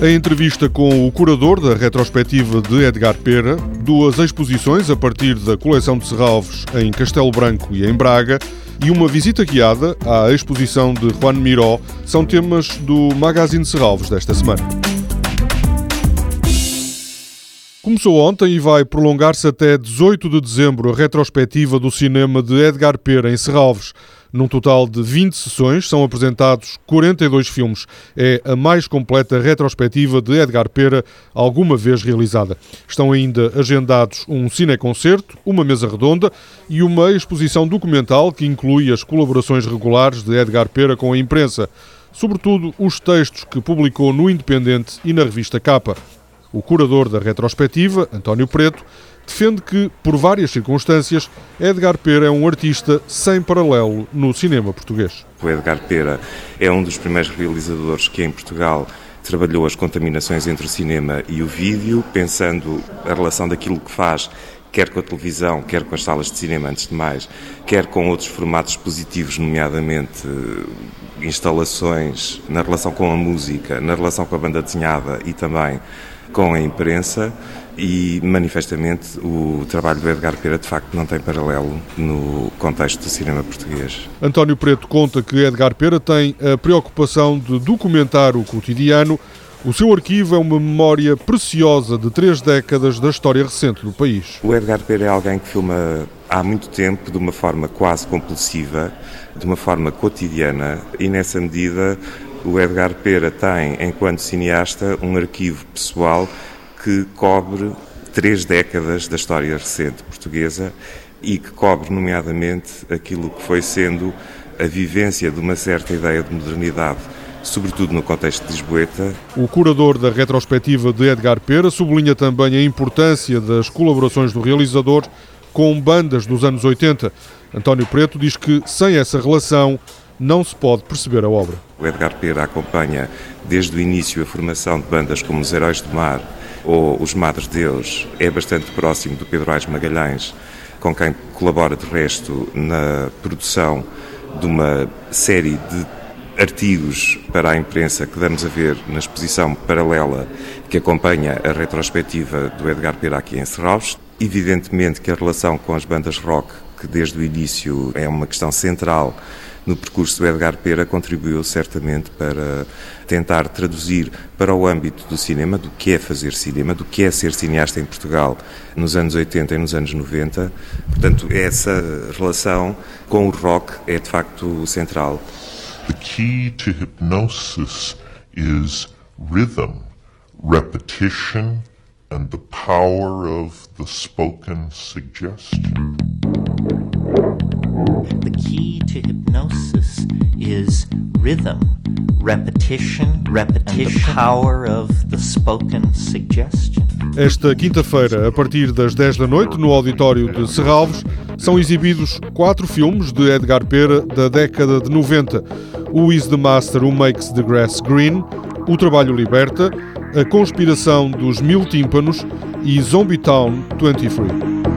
A entrevista com o curador da retrospectiva de Edgar Pera, duas exposições a partir da coleção de Serralves em Castelo Branco e em Braga e uma visita guiada à exposição de Juan Miró são temas do Magazine Serralves desta semana. Começou ontem e vai prolongar-se até 18 de dezembro a retrospectiva do cinema de Edgar Pera em Serralves. Num total de 20 sessões, são apresentados 42 filmes. É a mais completa retrospectiva de Edgar Pera alguma vez realizada. Estão ainda agendados um cineconcerto, uma mesa redonda e uma exposição documental que inclui as colaborações regulares de Edgar Pera com a imprensa, sobretudo os textos que publicou no Independente e na revista Capa. O curador da retrospectiva, António Preto, defende que, por várias circunstâncias, Edgar Pera é um artista sem paralelo no cinema português. O Edgar Pera é um dos primeiros realizadores que em Portugal trabalhou as contaminações entre o cinema e o vídeo, pensando a relação daquilo que faz quer com a televisão, quer com as salas de cinema, antes de mais, quer com outros formatos positivos, nomeadamente eh, instalações na relação com a música, na relação com a banda desenhada e também com a imprensa e manifestamente o trabalho do Edgar Pera de facto não tem paralelo no contexto do cinema português. António Preto conta que Edgar Pera tem a preocupação de documentar o cotidiano. O seu arquivo é uma memória preciosa de três décadas da história recente do país. O Edgar Pera é alguém que filma há muito tempo de uma forma quase compulsiva, de uma forma cotidiana e nessa medida o Edgar Pera tem, enquanto cineasta, um arquivo pessoal que cobre três décadas da história recente portuguesa e que cobre, nomeadamente, aquilo que foi sendo a vivência de uma certa ideia de modernidade, sobretudo no contexto de Lisboeta. O curador da retrospectiva de Edgar Pera sublinha também a importância das colaborações do realizador com bandas dos anos 80. António Preto diz que, sem essa relação, não se pode perceber a obra. O Edgar Pera acompanha desde o início a formação de bandas como os Heróis do Mar ou os Madres Deus. É bastante próximo do Pedro Ais Magalhães, com quem colabora de resto na produção de uma série de artigos para a imprensa que damos a ver na exposição paralela que acompanha a retrospectiva do Edgar Pera aqui em Serralves. Evidentemente que a relação com as bandas rock, que desde o início é uma questão central no percurso do Edgar Pera contribuiu certamente para tentar traduzir para o âmbito do cinema, do que é fazer cinema, do que é ser cineasta em Portugal nos anos 80 e nos anos 90. Portanto, essa relação com o rock é de facto central. The key to hypnosis is rhythm, repetition and the power of the spoken suggestion. The key to hypnosis is rhythm, repetition, repetition, and the power of the spoken suggestion. Esta quinta-feira, a partir das 10 da noite, no auditório de Serralves, são exibidos quatro filmes de Edgar Pera da década de 90. O Is the Master Who Makes the Grass Green, O Trabalho Liberta, A Conspiração dos Mil Tímpanos e Zombie Town 23.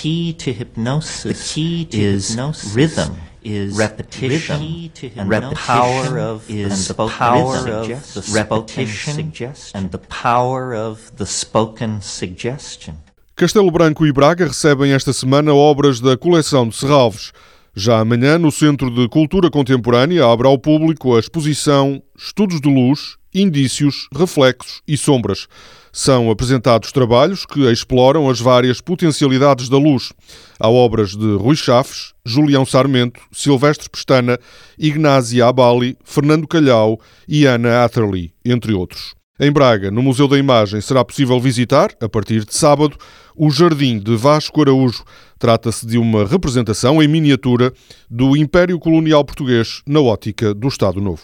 Key to hypnosis, the key to is hypnosis rhythm is repetition and the power of is the power of the repetition and the power of the spoken suggestion. Castelo Branco e Braga recebem esta semana obras da coleção de Serralves. Já amanhã, no Centro de Cultura Contemporânea, abre ao público a exposição Estudos de Luz, Indícios, Reflexos e Sombras. São apresentados trabalhos que exploram as várias potencialidades da luz. Há obras de Rui Chaves, Julião Sarmento, Silvestre Pestana, Ignácia Abali, Fernando Calhau e Ana Atterley, entre outros. Em Braga, no Museu da Imagem, será possível visitar, a partir de sábado, o Jardim de Vasco Araújo. Trata-se de uma representação em miniatura do Império Colonial Português na ótica do Estado Novo.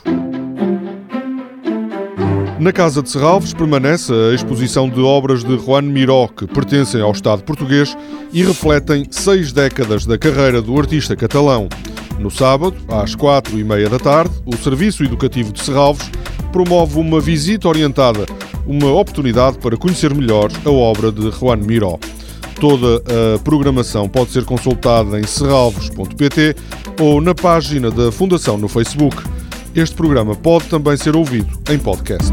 Na Casa de Serralves permanece a exposição de obras de Juan Miró, que pertencem ao Estado português e refletem seis décadas da carreira do artista catalão. No sábado, às quatro e meia da tarde, o Serviço Educativo de Serralves promove uma visita orientada, uma oportunidade para conhecer melhor a obra de Juan Miró. Toda a programação pode ser consultada em serralves.pt ou na página da Fundação no Facebook. Este programa pode também ser ouvido em podcast.